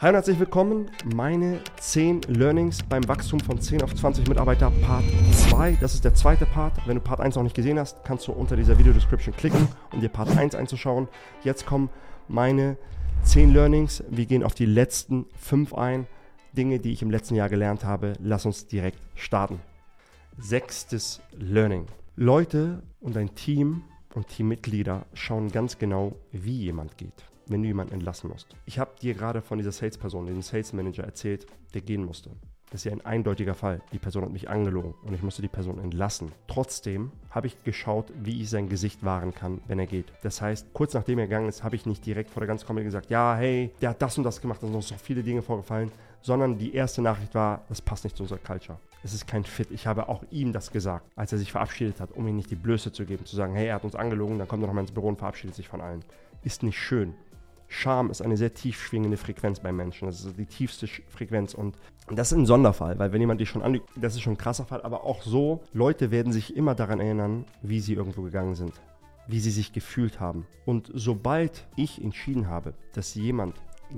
Hi und herzlich willkommen. Meine 10 Learnings beim Wachstum von 10 auf 20 Mitarbeiter Part 2. Das ist der zweite Part. Wenn du Part 1 noch nicht gesehen hast, kannst du unter dieser Videodescription klicken, um dir Part 1 einzuschauen. Jetzt kommen meine 10 Learnings. Wir gehen auf die letzten 5 ein. Dinge, die ich im letzten Jahr gelernt habe. Lass uns direkt starten. Sechstes Learning. Leute und ein Team und Teammitglieder schauen ganz genau, wie jemand geht wenn du jemanden entlassen musst. Ich habe dir gerade von dieser Salesperson, dem Sales Manager erzählt, der gehen musste. Das ist ja ein eindeutiger Fall. Die Person hat mich angelogen und ich musste die Person entlassen. Trotzdem habe ich geschaut, wie ich sein Gesicht wahren kann, wenn er geht. Das heißt, kurz nachdem er gegangen ist, habe ich nicht direkt vor der ganzen Comedy gesagt, ja, hey, der hat das und das gemacht, da sind noch so viele Dinge vorgefallen, sondern die erste Nachricht war, das passt nicht zu unserer Culture. Es ist kein Fit. Ich habe auch ihm das gesagt, als er sich verabschiedet hat, um ihm nicht die Blöße zu geben, zu sagen, hey, er hat uns angelogen, dann kommt er nochmal ins Büro und verabschiedet sich von allen. Ist nicht schön. Scham ist eine sehr tief schwingende Frequenz beim Menschen. Das ist die tiefste Frequenz. Und das ist ein Sonderfall, weil wenn jemand dich schon anlügt, das ist schon ein krasser Fall. Aber auch so, Leute werden sich immer daran erinnern, wie sie irgendwo gegangen sind, wie sie sich gefühlt haben. Und sobald ich entschieden habe, dass jemand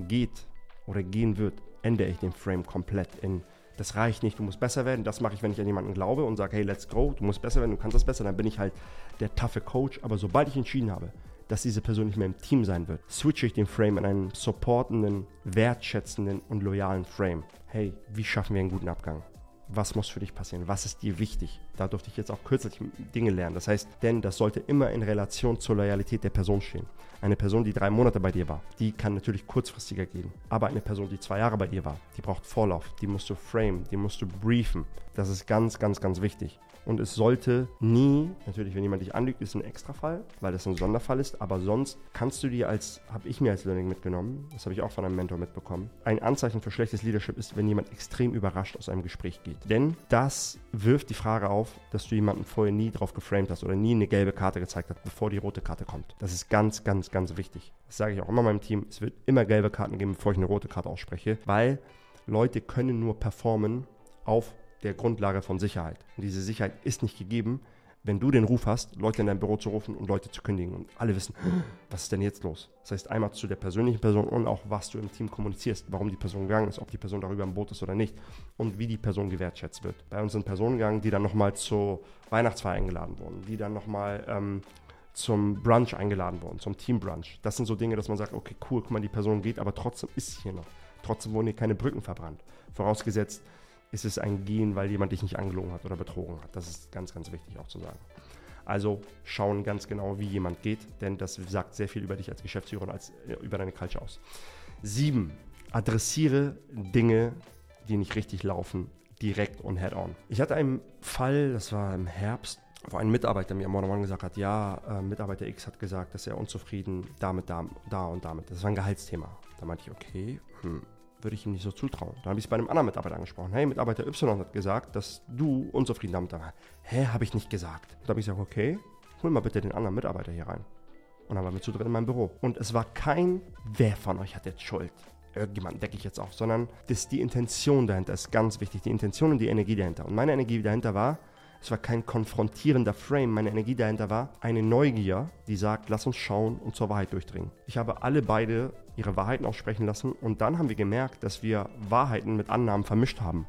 geht oder gehen wird, ändere ich den Frame komplett in das reicht nicht, du musst besser werden. Das mache ich, wenn ich an jemanden glaube und sage, hey, let's go, du musst besser werden, du kannst das besser, dann bin ich halt der taffe Coach. Aber sobald ich entschieden habe, dass diese Person nicht mehr im Team sein wird, switche ich den Frame in einen supportenden, wertschätzenden und loyalen Frame. Hey, wie schaffen wir einen guten Abgang? Was muss für dich passieren? Was ist dir wichtig? Da durfte ich jetzt auch kürzlich Dinge lernen. Das heißt, denn das sollte immer in Relation zur Loyalität der Person stehen. Eine Person, die drei Monate bei dir war, die kann natürlich kurzfristiger gehen. Aber eine Person, die zwei Jahre bei dir war, die braucht Vorlauf, die musst du frame, die musst du briefen. Das ist ganz, ganz, ganz wichtig. Und es sollte nie, natürlich, wenn jemand dich anlügt, ist ein Extrafall, weil das ein Sonderfall ist. Aber sonst kannst du dir als, habe ich mir als Learning mitgenommen, das habe ich auch von einem Mentor mitbekommen, ein Anzeichen für schlechtes Leadership ist, wenn jemand extrem überrascht aus einem Gespräch geht. Denn das wirft die Frage auf, dass du jemanden vorher nie drauf geframed hast oder nie eine gelbe Karte gezeigt hast, bevor die rote Karte kommt. Das ist ganz, ganz, ganz wichtig. Das sage ich auch immer meinem Team. Es wird immer gelbe Karten geben, bevor ich eine rote Karte ausspreche, weil Leute können nur performen auf der Grundlage von Sicherheit. Und diese Sicherheit ist nicht gegeben, wenn du den Ruf hast, Leute in dein Büro zu rufen und Leute zu kündigen. Und alle wissen, was ist denn jetzt los? Das heißt, einmal zu der persönlichen Person und auch, was du im Team kommunizierst, warum die Person gegangen ist, ob die Person darüber im Boot ist oder nicht und wie die Person gewertschätzt wird. Bei uns sind Personen gegangen, die dann nochmal zur Weihnachtsfeier eingeladen wurden, die dann nochmal ähm, zum Brunch eingeladen wurden, zum Teambrunch. Das sind so Dinge, dass man sagt, okay, cool, guck mal, die Person geht, aber trotzdem ist sie hier noch. Trotzdem wurden hier keine Brücken verbrannt. Vorausgesetzt, ist es ein Gehen, weil jemand dich nicht angelogen hat oder betrogen hat. Das ist ganz, ganz wichtig auch zu sagen. Also schauen ganz genau, wie jemand geht, denn das sagt sehr viel über dich als Geschäftsführer und als, äh, über deine Culture aus. Sieben, adressiere Dinge, die nicht richtig laufen, direkt und head-on. Ich hatte einen Fall, das war im Herbst, wo ein Mitarbeiter mir am Morgen gesagt hat, ja, äh, Mitarbeiter X hat gesagt, dass er unzufrieden damit, da, da und damit. Das war ein Gehaltsthema. Da meinte ich, okay, hm, würde ich ihm nicht so zutrauen. Dann habe ich es bei einem anderen Mitarbeiter angesprochen. Hey, Mitarbeiter Y hat gesagt, dass du unzufrieden damit warst. Hä, habe ich nicht gesagt. Da habe ich gesagt, okay, hol mal bitte den anderen Mitarbeiter hier rein. Und dann waren wir zu dritt in meinem Büro. Und es war kein, wer von euch hat jetzt Schuld? Irgendjemanden decke ich jetzt auf, sondern das, die Intention dahinter ist ganz wichtig. Die Intention und die Energie dahinter. Und meine Energie dahinter war, es war kein konfrontierender Frame. Meine Energie dahinter war eine Neugier, die sagt, lass uns schauen und zur Wahrheit durchdringen. Ich habe alle beide ihre Wahrheiten aussprechen lassen und dann haben wir gemerkt, dass wir Wahrheiten mit Annahmen vermischt haben.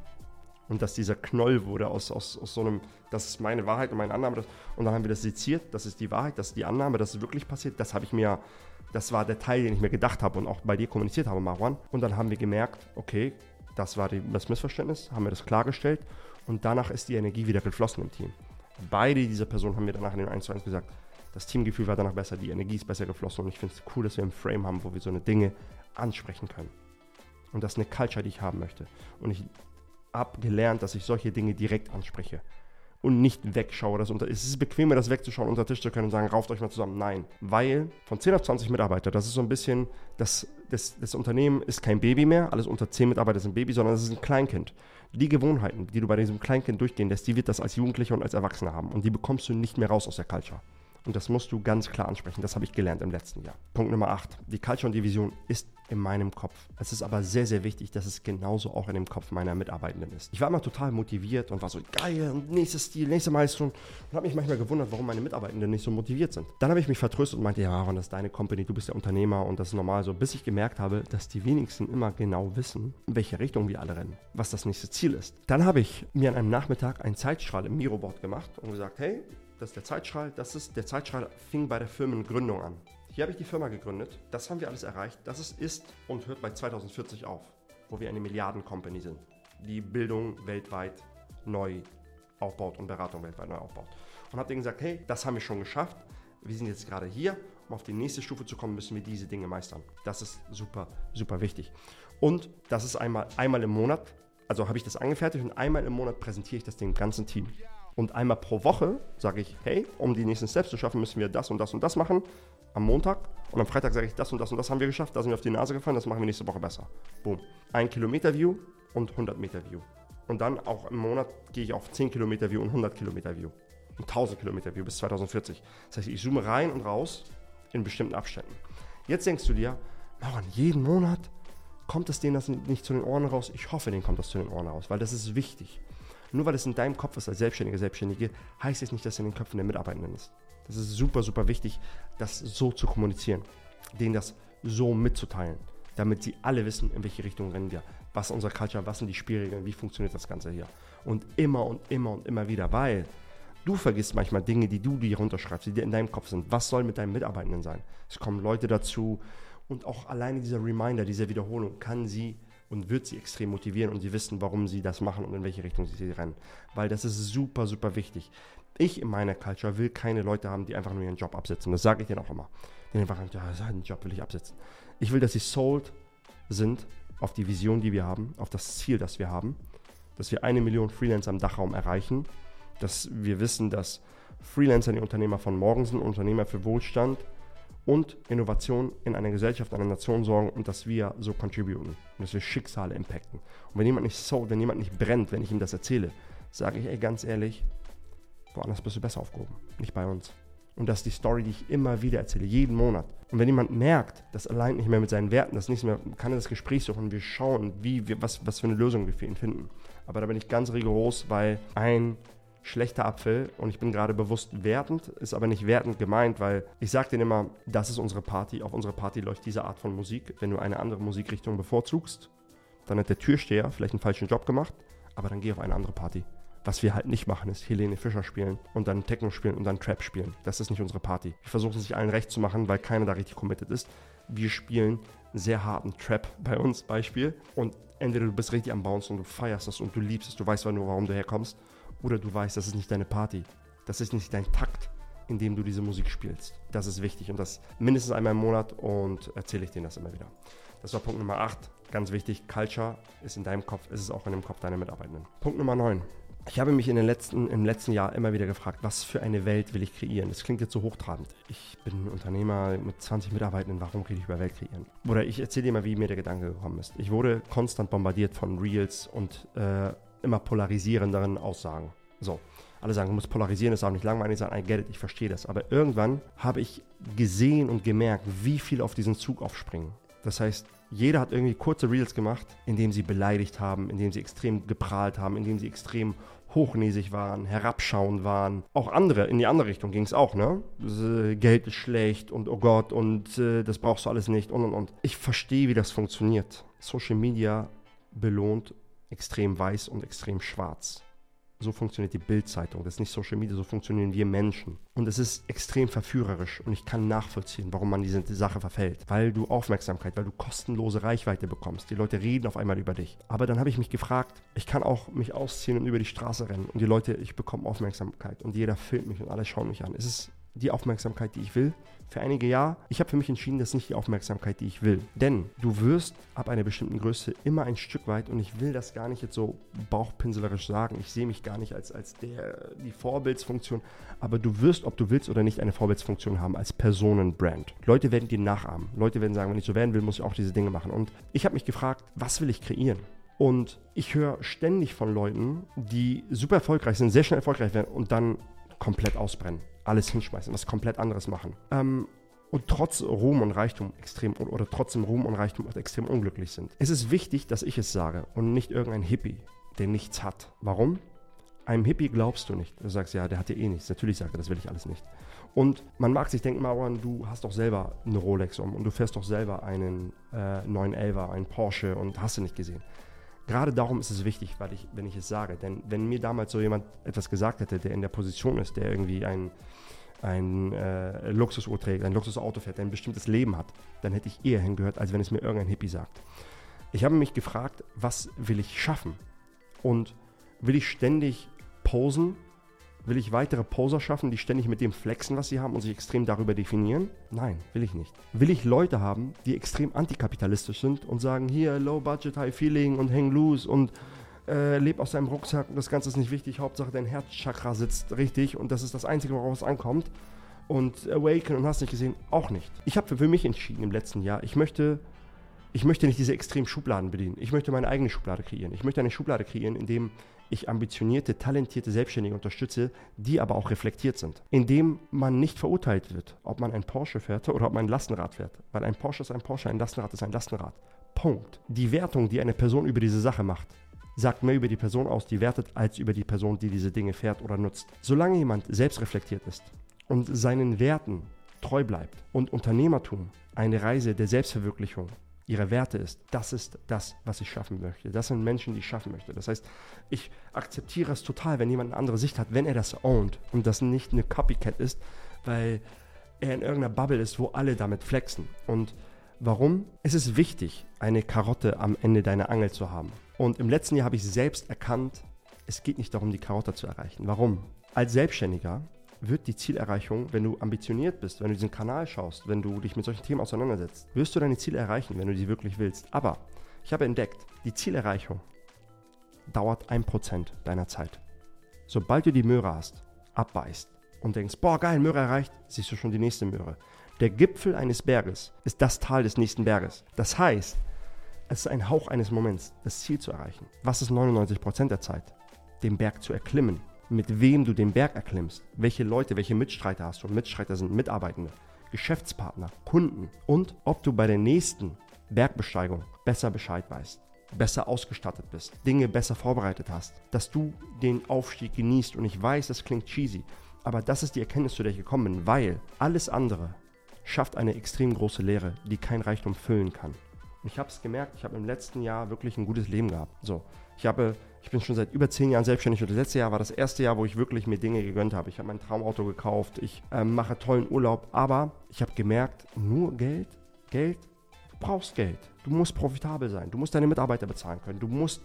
Und dass dieser Knoll wurde aus, aus, aus so einem, das ist meine Wahrheit und meine Annahme. Und dann haben wir das seziert, das ist die Wahrheit, das ist die Annahme, das ist wirklich passiert. Das habe ich mir, das war der Teil, den ich mir gedacht habe und auch bei dir kommuniziert habe, Marwan. Und dann haben wir gemerkt, okay, das war die, das Missverständnis, haben wir das klargestellt und danach ist die Energie wieder geflossen im Team. Beide dieser Personen haben mir danach in dem 1 zu 1 gesagt, das Teamgefühl war danach besser, die Energie ist besser geflossen und ich finde es cool, dass wir ein Frame haben, wo wir so eine Dinge ansprechen können. Und das ist eine Culture, die ich haben möchte. Und ich habe gelernt, dass ich solche Dinge direkt anspreche und nicht wegschaue. Das unter, es ist bequemer, das wegzuschauen, unter den Tisch zu können und sagen, rauft euch mal zusammen. Nein, weil von 10 auf 20 Mitarbeiter, das ist so ein bisschen, das, das, das Unternehmen ist kein Baby mehr, alles unter 10 Mitarbeiter sind Baby, sondern es ist ein Kleinkind. Die Gewohnheiten, die du bei diesem Kleinkind durchgehen lässt, die wird das als Jugendlicher und als Erwachsener haben und die bekommst du nicht mehr raus aus der Culture. Und das musst du ganz klar ansprechen. Das habe ich gelernt im letzten Jahr. Punkt Nummer 8. Die Culture und die Vision ist in meinem Kopf. Es ist aber sehr, sehr wichtig, dass es genauso auch in dem Kopf meiner Mitarbeitenden ist. Ich war immer total motiviert und war so geil und nächstes Stil, nächste Meisterung und habe mich manchmal gewundert, warum meine Mitarbeitenden nicht so motiviert sind. Dann habe ich mich vertröstet und meinte, ja, Aaron, das ist deine Company, du bist der Unternehmer und das ist normal so, bis ich gemerkt habe, dass die wenigsten immer genau wissen, in welche Richtung wir alle rennen, was das nächste Ziel ist. Dann habe ich mir an einem Nachmittag einen Zeitstrahl im Miroboard gemacht und gesagt, hey, das ist der Zeitstrahl, das ist der Zeitstrahl fing bei der Firmengründung an. Hier habe ich die Firma gegründet, das haben wir alles erreicht, das ist, ist und hört bei 2040 auf, wo wir eine Milliarden-Company sind, die Bildung weltweit neu aufbaut und Beratung weltweit neu aufbaut. Und habe denen gesagt, hey, das haben wir schon geschafft, wir sind jetzt gerade hier, um auf die nächste Stufe zu kommen, müssen wir diese Dinge meistern. Das ist super, super wichtig. Und das ist einmal, einmal im Monat, also habe ich das angefertigt und einmal im Monat präsentiere ich das dem ganzen Team. Und einmal pro Woche sage ich, hey, um die nächsten Steps zu schaffen, müssen wir das und das und das machen am Montag. Und am Freitag sage ich, das und das und das haben wir geschafft, da sind wir auf die Nase gefallen, das machen wir nächste Woche besser. Boom. Ein Kilometer View und 100 Meter View. Und dann auch im Monat gehe ich auf 10 Kilometer View und 100 Kilometer View. Und 1000 Kilometer View bis 2040. Das heißt, ich zoome rein und raus in bestimmten Abständen. Jetzt denkst du dir, Mauern, jeden Monat kommt es denen das nicht zu den Ohren raus? Ich hoffe, denen kommt das zu den Ohren raus, weil das ist wichtig. Nur weil es in deinem Kopf ist als Selbstständige, Selbstständige, heißt es nicht, dass es in den Köpfen der Mitarbeitenden ist. Das ist super, super wichtig, das so zu kommunizieren, denen das so mitzuteilen, damit sie alle wissen, in welche Richtung rennen wir, was ist unser Culture, was sind die Spielregeln, wie funktioniert das Ganze hier. Und immer und immer und immer wieder, weil du vergisst manchmal Dinge, die du dir runterschreibst, die dir in deinem Kopf sind. Was soll mit deinen Mitarbeitenden sein? Es kommen Leute dazu und auch alleine dieser Reminder, diese Wiederholung kann sie und wird sie extrem motivieren und sie wissen, warum sie das machen und in welche Richtung sie rennen. Weil das ist super, super wichtig. Ich in meiner Culture will keine Leute haben, die einfach nur ihren Job absetzen. Das sage ich denen auch immer. Die einfach sagen, ja, seinen Job will ich absetzen. Ich will, dass sie sold sind auf die Vision, die wir haben, auf das Ziel, das wir haben, dass wir eine Million Freelancer im Dachraum erreichen, dass wir wissen, dass Freelancer die Unternehmer von morgen sind, Unternehmer für Wohlstand, und Innovation in einer Gesellschaft, einer Nation sorgen und dass wir so contributen und dass wir Schicksale impacten. Und wenn jemand nicht so, wenn jemand nicht brennt, wenn ich ihm das erzähle, sage ich, ey, ganz ehrlich, woanders bist du besser aufgehoben, nicht bei uns. Und das ist die Story, die ich immer wieder erzähle, jeden Monat. Und wenn jemand merkt, das allein nicht mehr mit seinen Werten, das nicht mehr, kann er das Gespräch suchen, wir schauen, wie wir, was, was für eine Lösung wir für ihn finden. Aber da bin ich ganz rigoros, weil ein schlechter Apfel und ich bin gerade bewusst wertend, ist aber nicht wertend gemeint, weil ich sage denen immer, das ist unsere Party, auf unsere Party läuft diese Art von Musik. Wenn du eine andere Musikrichtung bevorzugst, dann hat der Türsteher vielleicht einen falschen Job gemacht, aber dann geh auf eine andere Party. Was wir halt nicht machen, ist Helene Fischer spielen und dann Techno spielen und dann Trap spielen. Das ist nicht unsere Party. Wir versuchen es sich allen recht zu machen, weil keiner da richtig committed ist. Wir spielen sehr harten Trap bei uns, Beispiel. Und entweder du bist richtig am Bounce und du feierst das und du liebst es, du weißt nur, warum du herkommst oder du weißt, das ist nicht deine Party. Das ist nicht dein Takt, in dem du diese Musik spielst. Das ist wichtig und das mindestens einmal im Monat und erzähle ich denen das immer wieder. Das war Punkt Nummer 8. Ganz wichtig, Culture ist in deinem Kopf, ist es auch in dem Kopf deiner Mitarbeitenden. Punkt Nummer 9. Ich habe mich in den letzten, im letzten Jahr immer wieder gefragt, was für eine Welt will ich kreieren? Das klingt jetzt so hochtrabend. Ich bin Unternehmer mit 20 Mitarbeitenden, warum rede ich über Welt kreieren? Oder ich erzähle dir mal, wie mir der Gedanke gekommen ist. Ich wurde konstant bombardiert von Reels und äh, immer polarisierenderen Aussagen. So, alle sagen, du musst polarisieren, das ist auch nicht langweilig sein, I get it, ich verstehe das. Aber irgendwann habe ich gesehen und gemerkt, wie viel auf diesen Zug aufspringen. Das heißt, jeder hat irgendwie kurze Reels gemacht, in denen sie beleidigt haben, in denen sie extrem geprahlt haben, in denen sie extrem hochnäsig waren, herabschauend waren. Auch andere, in die andere Richtung ging es auch, ne? Äh, Geld ist schlecht und oh Gott und äh, das brauchst du alles nicht und und und. Ich verstehe, wie das funktioniert. Social Media belohnt extrem weiß und extrem schwarz. So funktioniert die Bildzeitung. Das ist nicht Social Media, so funktionieren wir Menschen. Und es ist extrem verführerisch und ich kann nachvollziehen, warum man diese Sache verfällt. Weil du Aufmerksamkeit, weil du kostenlose Reichweite bekommst. Die Leute reden auf einmal über dich. Aber dann habe ich mich gefragt, ich kann auch mich ausziehen und über die Straße rennen und die Leute, ich bekomme Aufmerksamkeit und jeder filmt mich und alle schauen mich an. Es ist die Aufmerksamkeit, die ich will. Für einige ja. Ich habe für mich entschieden, das ist nicht die Aufmerksamkeit, die ich will. Denn du wirst ab einer bestimmten Größe immer ein Stück weit, und ich will das gar nicht jetzt so bauchpinselerisch sagen, ich sehe mich gar nicht als, als der, die Vorbildsfunktion, aber du wirst, ob du willst oder nicht, eine Vorbildsfunktion haben als Personenbrand. Leute werden dir nachahmen. Leute werden sagen, wenn ich so werden will, muss ich auch diese Dinge machen. Und ich habe mich gefragt, was will ich kreieren? Und ich höre ständig von Leuten, die super erfolgreich sind, sehr schnell erfolgreich werden und dann komplett ausbrennen. Alles hinschmeißen, was komplett anderes machen. Ähm, und trotz Ruhm und Reichtum extrem oder trotzdem Ruhm und Reichtum extrem unglücklich sind. Es ist wichtig, dass ich es sage und nicht irgendein Hippie, der nichts hat. Warum? Einem Hippie glaubst du nicht. Du sagst, ja, der hat ja eh nichts. Natürlich sagt er, das will ich alles nicht. Und man mag sich denken, Mauern, du hast doch selber eine Rolex um und du fährst doch selber einen äh, 911er, einen Porsche und hast du nicht gesehen. Gerade darum ist es wichtig, weil ich, wenn ich es sage. Denn wenn mir damals so jemand etwas gesagt hätte, der in der Position ist, der irgendwie ein ein äh, Luxusuhr trägt, ein Luxusauto fährt, der ein bestimmtes Leben hat, dann hätte ich eher hingehört, als wenn es mir irgendein Hippie sagt. Ich habe mich gefragt, was will ich schaffen? Und will ich ständig posen? Will ich weitere Poser schaffen, die ständig mit dem flexen, was sie haben und sich extrem darüber definieren? Nein, will ich nicht. Will ich Leute haben, die extrem antikapitalistisch sind und sagen, hier, low budget, high feeling und hang loose und äh, leb aus deinem Rucksack und das Ganze ist nicht wichtig. Hauptsache dein Herzchakra sitzt richtig und das ist das Einzige, worauf es ankommt. Und Awaken und hast nicht gesehen, auch nicht. Ich habe für mich entschieden im letzten Jahr, ich möchte, ich möchte nicht diese extremen Schubladen bedienen. Ich möchte meine eigene Schublade kreieren. Ich möchte eine Schublade kreieren, in dem ich ambitionierte, talentierte Selbstständige unterstütze, die aber auch reflektiert sind. Indem man nicht verurteilt wird, ob man ein Porsche fährt oder ob man ein Lastenrad fährt. Weil ein Porsche ist ein Porsche, ein Lastenrad ist ein Lastenrad. Punkt. Die Wertung, die eine Person über diese Sache macht, sagt mehr über die Person aus, die wertet, als über die Person, die diese Dinge fährt oder nutzt. Solange jemand selbstreflektiert ist und seinen Werten treu bleibt und Unternehmertum eine Reise der Selbstverwirklichung ihrer Werte ist, das ist das, was ich schaffen möchte. Das sind Menschen, die ich schaffen möchte. Das heißt, ich akzeptiere es total, wenn jemand eine andere Sicht hat, wenn er das ownt und das nicht eine Copycat ist, weil er in irgendeiner Bubble ist, wo alle damit flexen. Und warum? Es ist wichtig, eine Karotte am Ende deiner Angel zu haben. Und im letzten Jahr habe ich selbst erkannt, es geht nicht darum, die Karotte zu erreichen. Warum? Als Selbstständiger wird die Zielerreichung, wenn du ambitioniert bist, wenn du diesen Kanal schaust, wenn du dich mit solchen Themen auseinandersetzt, wirst du deine Ziele erreichen, wenn du sie wirklich willst. Aber ich habe entdeckt, die Zielerreichung dauert ein Prozent deiner Zeit. Sobald du die Möhre hast, abbeißt und denkst, boah, geil, Möhre erreicht, siehst du schon die nächste Möhre. Der Gipfel eines Berges ist das Tal des nächsten Berges. Das heißt, es ist ein Hauch eines Moments, das Ziel zu erreichen. Was ist 99% der Zeit? Den Berg zu erklimmen. Mit wem du den Berg erklimmst. Welche Leute, welche Mitstreiter hast du? Und Mitstreiter sind Mitarbeitende, Geschäftspartner, Kunden. Und ob du bei der nächsten Bergbesteigung besser Bescheid weißt, besser ausgestattet bist, Dinge besser vorbereitet hast, dass du den Aufstieg genießt. Und ich weiß, das klingt cheesy, aber das ist die Erkenntnis, zu der ich gekommen bin, weil alles andere schafft eine extrem große Leere, die kein Reichtum füllen kann. Ich habe es gemerkt, ich habe im letzten Jahr wirklich ein gutes Leben gehabt. So, ich habe, ich bin schon seit über zehn Jahren selbstständig und das letzte Jahr war das erste Jahr, wo ich wirklich mir Dinge gegönnt habe. Ich habe mein Traumauto gekauft, ich äh, mache tollen Urlaub, aber ich habe gemerkt, nur Geld, Geld, du brauchst Geld. Du musst profitabel sein, du musst deine Mitarbeiter bezahlen können, du musst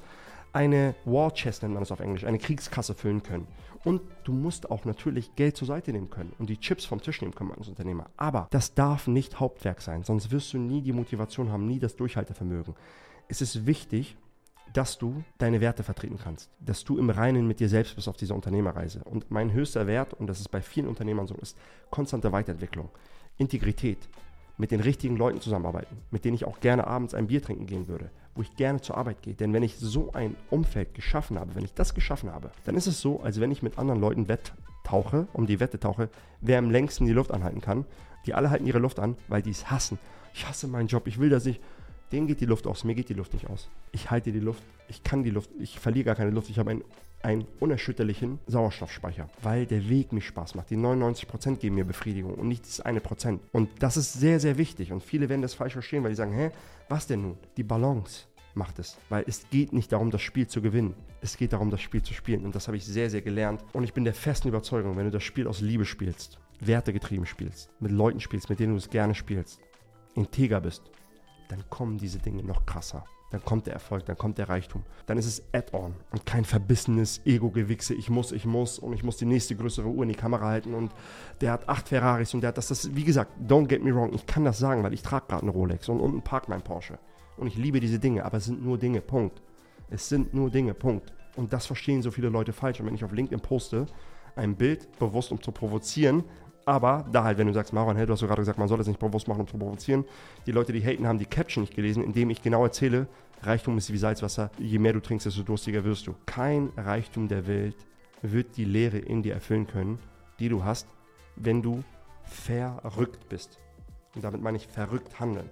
eine War Chest nennt man das auf Englisch, eine Kriegskasse füllen können. Und du musst auch natürlich Geld zur Seite nehmen können und die Chips vom Tisch nehmen können als Unternehmer. Aber das darf nicht Hauptwerk sein, sonst wirst du nie die Motivation haben, nie das Durchhaltevermögen. Es ist wichtig, dass du deine Werte vertreten kannst, dass du im Reinen mit dir selbst bist auf dieser Unternehmerreise. Und mein höchster Wert, und das ist bei vielen Unternehmern so, ist konstante Weiterentwicklung, Integrität, mit den richtigen Leuten zusammenarbeiten, mit denen ich auch gerne abends ein Bier trinken gehen würde, wo ich gerne zur Arbeit gehe. Denn wenn ich so ein Umfeld geschaffen habe, wenn ich das geschaffen habe, dann ist es so, als wenn ich mit anderen Leuten wetttauche, um die Wette tauche, wer am längsten die Luft anhalten kann. Die alle halten ihre Luft an, weil die es hassen. Ich hasse meinen Job, ich will das nicht. Denen geht die Luft aus, mir geht die Luft nicht aus. Ich halte die Luft, ich kann die Luft, ich verliere gar keine Luft. Ich habe ein einen unerschütterlichen Sauerstoffspeicher, weil der Weg mir Spaß macht. Die 99% geben mir Befriedigung und nicht das eine Prozent. Und das ist sehr, sehr wichtig. Und viele werden das falsch verstehen, weil die sagen, hä, was denn nun? Die Balance macht es. Weil es geht nicht darum, das Spiel zu gewinnen. Es geht darum, das Spiel zu spielen. Und das habe ich sehr, sehr gelernt. Und ich bin der festen Überzeugung, wenn du das Spiel aus Liebe spielst, wertegetrieben spielst, mit Leuten spielst, mit denen du es gerne spielst, integer bist, dann kommen diese Dinge noch krasser dann kommt der Erfolg, dann kommt der Reichtum. Dann ist es Add-on und kein verbissenes Ego-Gewichse. Ich muss, ich muss und ich muss die nächste größere Uhr in die Kamera halten und der hat acht Ferraris und der hat das, das wie gesagt, don't get me wrong, ich kann das sagen, weil ich trage gerade einen Rolex und unten parkt mein Porsche. Und ich liebe diese Dinge, aber es sind nur Dinge, Punkt. Es sind nur Dinge, Punkt. Und das verstehen so viele Leute falsch. Und wenn ich auf LinkedIn poste, ein Bild, bewusst um zu provozieren, aber da halt, wenn du sagst, Marwan, hey, du hast ja gerade gesagt, man soll das nicht bewusst machen, um zu provozieren. Die Leute, die haten, haben die Caption nicht gelesen, indem ich genau erzähle, Reichtum ist wie Salzwasser. Je mehr du trinkst, desto durstiger wirst du. Kein Reichtum der Welt wird die Leere in dir erfüllen können, die du hast, wenn du verrückt bist. Und damit meine ich verrückt handeln.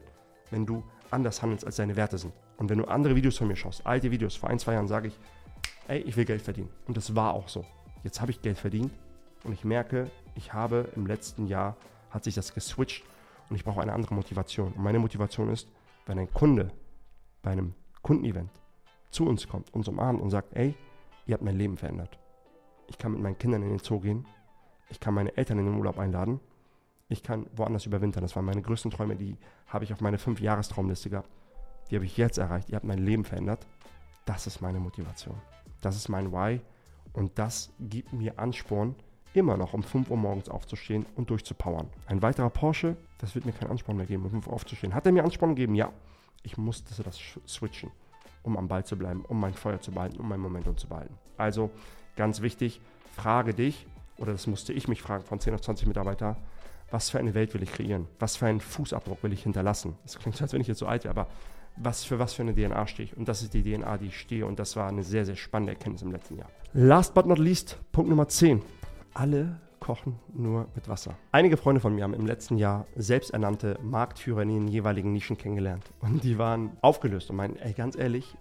Wenn du anders handelst, als deine Werte sind. Und wenn du andere Videos von mir schaust, alte Videos, vor ein, zwei Jahren sage ich, ey, ich will Geld verdienen. Und das war auch so. Jetzt habe ich Geld verdient und ich merke, ich habe im letzten Jahr, hat sich das geswitcht und ich brauche eine andere Motivation. Und meine Motivation ist, wenn ein Kunde bei einem Kundenevent zu uns kommt, uns umarmt und sagt, ey, ihr habt mein Leben verändert. Ich kann mit meinen Kindern in den Zoo gehen, ich kann meine Eltern in den Urlaub einladen, ich kann woanders überwintern. Das waren meine größten Träume, die habe ich auf meine fünf Jahrestraumliste gehabt. Die habe ich jetzt erreicht. Ihr habt mein Leben verändert. Das ist meine Motivation. Das ist mein Why. Und das gibt mir Ansporn, immer noch um 5 Uhr morgens aufzustehen und durchzupowern. Ein weiterer Porsche, das wird mir keinen Ansporn mehr geben, um 5 Uhr aufzustehen. Hat er mir Ansporn gegeben? Ja. Ich musste das switchen, um am Ball zu bleiben, um mein Feuer zu behalten, um mein Momentum zu behalten. Also ganz wichtig, frage dich, oder das musste ich mich fragen von 10 auf 20 Mitarbeiter, was für eine Welt will ich kreieren? Was für einen Fußabdruck will ich hinterlassen? Das klingt, als wenn ich jetzt so alt wäre, aber was für was für eine DNA stehe ich? Und das ist die DNA, die ich stehe. Und das war eine sehr, sehr spannende Erkenntnis im letzten Jahr. Last but not least, Punkt Nummer 10. Alle kochen nur mit Wasser. Einige Freunde von mir haben im letzten Jahr selbsternannte Marktführer in den jeweiligen Nischen kennengelernt. Und die waren aufgelöst und meinen, ey, ganz ehrlich,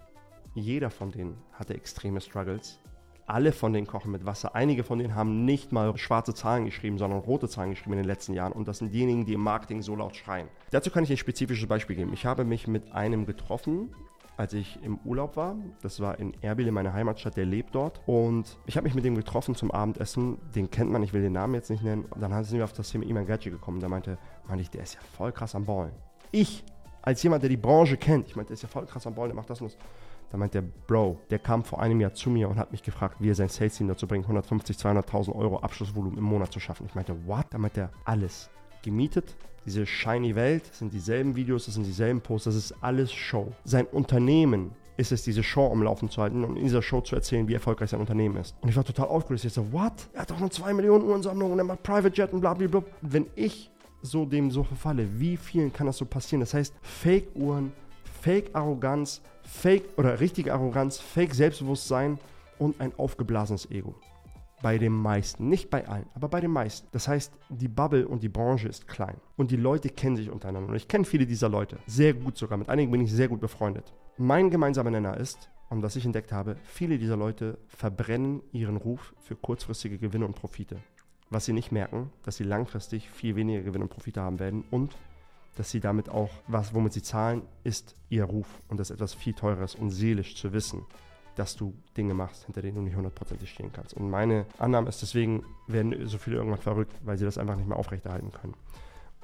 jeder von denen hatte extreme Struggles alle von denen kochen mit Wasser. Einige von denen haben nicht mal schwarze Zahlen geschrieben, sondern rote Zahlen geschrieben in den letzten Jahren. Und das sind diejenigen, die im Marketing so laut schreien. Dazu kann ich ein spezifisches Beispiel geben. Ich habe mich mit einem getroffen, als ich im Urlaub war. Das war in Erbil, in meiner Heimatstadt, der lebt dort. Und ich habe mich mit dem getroffen zum Abendessen. Den kennt man, ich will den Namen jetzt nicht nennen. Und dann sind wir auf das Thema Iman Gadget gekommen. Da meinte, meinte ich, der ist ja voll krass am Ballen. Ich, als jemand, der die Branche kennt, ich meinte, der ist ja voll krass am Ballen, der macht das und das. Da meint der Bro, der kam vor einem Jahr zu mir und hat mich gefragt, wie er sein Sales-Team dazu bringt, 150, 200.000 Euro Abschlussvolumen im Monat zu schaffen. Ich meinte, what? Da meint er, alles gemietet. Diese shiny Welt, das sind dieselben Videos, das sind dieselben Posts, das ist alles Show. Sein Unternehmen ist es, diese Show am Laufen zu halten und in dieser Show zu erzählen, wie erfolgreich sein Unternehmen ist. Und ich war total aufgeregt. Ich so, what? Er hat doch nur 2 Millionen Uhrensammlungen und er macht Private Jet und bla bla bla. Wenn ich so dem so verfalle, wie vielen kann das so passieren? Das heißt, Fake-Uhren, Fake-Arroganz, Fake oder richtige Arroganz, Fake-Selbstbewusstsein und ein aufgeblasenes Ego. Bei den meisten, nicht bei allen, aber bei den meisten. Das heißt, die Bubble und die Branche ist klein. Und die Leute kennen sich untereinander. Und ich kenne viele dieser Leute. Sehr gut sogar. Mit einigen bin ich sehr gut befreundet. Mein gemeinsamer Nenner ist, und was ich entdeckt habe, viele dieser Leute verbrennen ihren Ruf für kurzfristige Gewinne und Profite. Was sie nicht merken, dass sie langfristig viel weniger Gewinne und Profite haben werden und dass sie damit auch, was, womit sie zahlen, ist ihr Ruf. Und das ist etwas viel teureres und seelisch zu wissen, dass du Dinge machst, hinter denen du nicht hundertprozentig stehen kannst. Und meine Annahme ist, deswegen werden so viele irgendwann verrückt, weil sie das einfach nicht mehr aufrechterhalten können.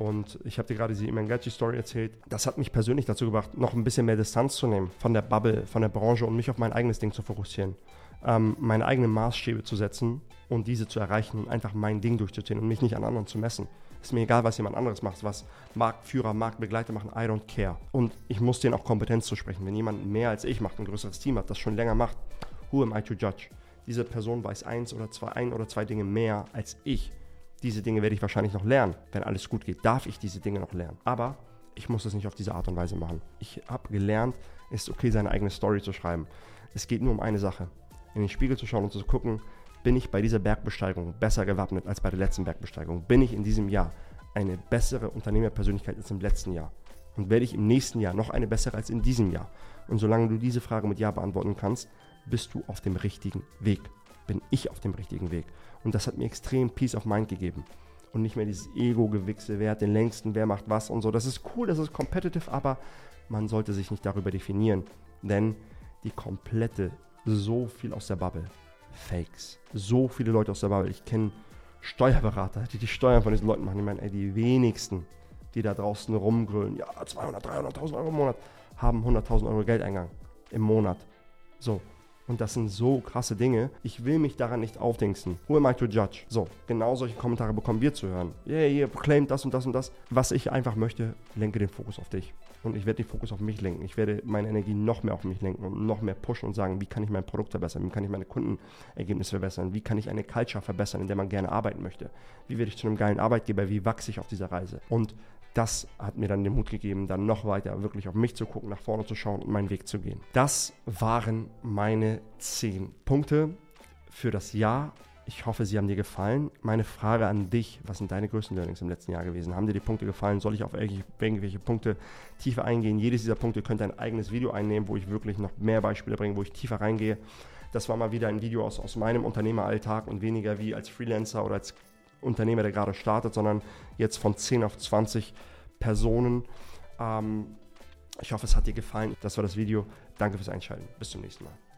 Und ich habe dir gerade diese Imangachi-Story erzählt. Das hat mich persönlich dazu gebracht, noch ein bisschen mehr Distanz zu nehmen von der Bubble, von der Branche und mich auf mein eigenes Ding zu fokussieren. Ähm, meine eigenen Maßstäbe zu setzen und diese zu erreichen und einfach mein Ding durchzuziehen und mich nicht an anderen zu messen. Ist mir egal, was jemand anderes macht, was Marktführer, Marktbegleiter machen, I don't care. Und ich muss denen auch Kompetenz zu sprechen. Wenn jemand mehr als ich macht, ein größeres Team hat, das schon länger macht, who am I to judge? Diese Person weiß eins oder zwei, ein oder zwei Dinge mehr als ich. Diese Dinge werde ich wahrscheinlich noch lernen. Wenn alles gut geht, darf ich diese Dinge noch lernen. Aber ich muss es nicht auf diese Art und Weise machen. Ich habe gelernt, es ist okay, seine eigene Story zu schreiben. Es geht nur um eine Sache. In den Spiegel zu schauen und zu gucken, bin ich bei dieser Bergbesteigung besser gewappnet als bei der letzten Bergbesteigung? Bin ich in diesem Jahr eine bessere Unternehmerpersönlichkeit als im letzten Jahr? Und werde ich im nächsten Jahr noch eine bessere als in diesem Jahr? Und solange du diese Frage mit Ja beantworten kannst, bist du auf dem richtigen Weg. Bin ich auf dem richtigen Weg. Und das hat mir extrem Peace of Mind gegeben. Und nicht mehr dieses Ego-Gewichse, wer hat den längsten, wer macht was und so. Das ist cool, das ist competitive, aber man sollte sich nicht darüber definieren. Denn die komplette, so viel aus der Bubble, Fakes. So viele Leute aus der Bubble. Ich kenne Steuerberater, die die Steuern von diesen Leuten machen. Ich meine, ey, die wenigsten, die da draußen rumgrölen, ja, 200, 300.000 Euro im Monat, haben 100.000 Euro Geldeingang im Monat. So, und das sind so krasse Dinge. Ich will mich daran nicht aufdingsen. Who am I to judge? So, genau solche Kommentare bekommen wir zu hören. Yeah, ihr claimt das und das und das. Was ich einfach möchte, lenke den Fokus auf dich. Und ich werde den Fokus auf mich lenken. Ich werde meine Energie noch mehr auf mich lenken und noch mehr pushen und sagen, wie kann ich mein Produkt verbessern? Wie kann ich meine Kundenergebnisse verbessern? Wie kann ich eine Culture verbessern, in der man gerne arbeiten möchte? Wie werde ich zu einem geilen Arbeitgeber? Wie wachse ich auf dieser Reise? Und das hat mir dann den Mut gegeben, dann noch weiter wirklich auf mich zu gucken, nach vorne zu schauen und meinen Weg zu gehen. Das waren meine zehn Punkte für das Jahr. Ich hoffe, sie haben dir gefallen. Meine Frage an dich, was sind deine größten Learnings im letzten Jahr gewesen? Haben dir die Punkte gefallen? Soll ich auf irgendwelche Punkte tiefer eingehen? Jedes dieser Punkte könnte ein eigenes Video einnehmen, wo ich wirklich noch mehr Beispiele bringe, wo ich tiefer reingehe. Das war mal wieder ein Video aus, aus meinem Unternehmeralltag und weniger wie als Freelancer oder als Unternehmer, der gerade startet, sondern jetzt von 10 auf 20 Personen. Ähm, ich hoffe, es hat dir gefallen. Das war das Video. Danke fürs Einschalten. Bis zum nächsten Mal.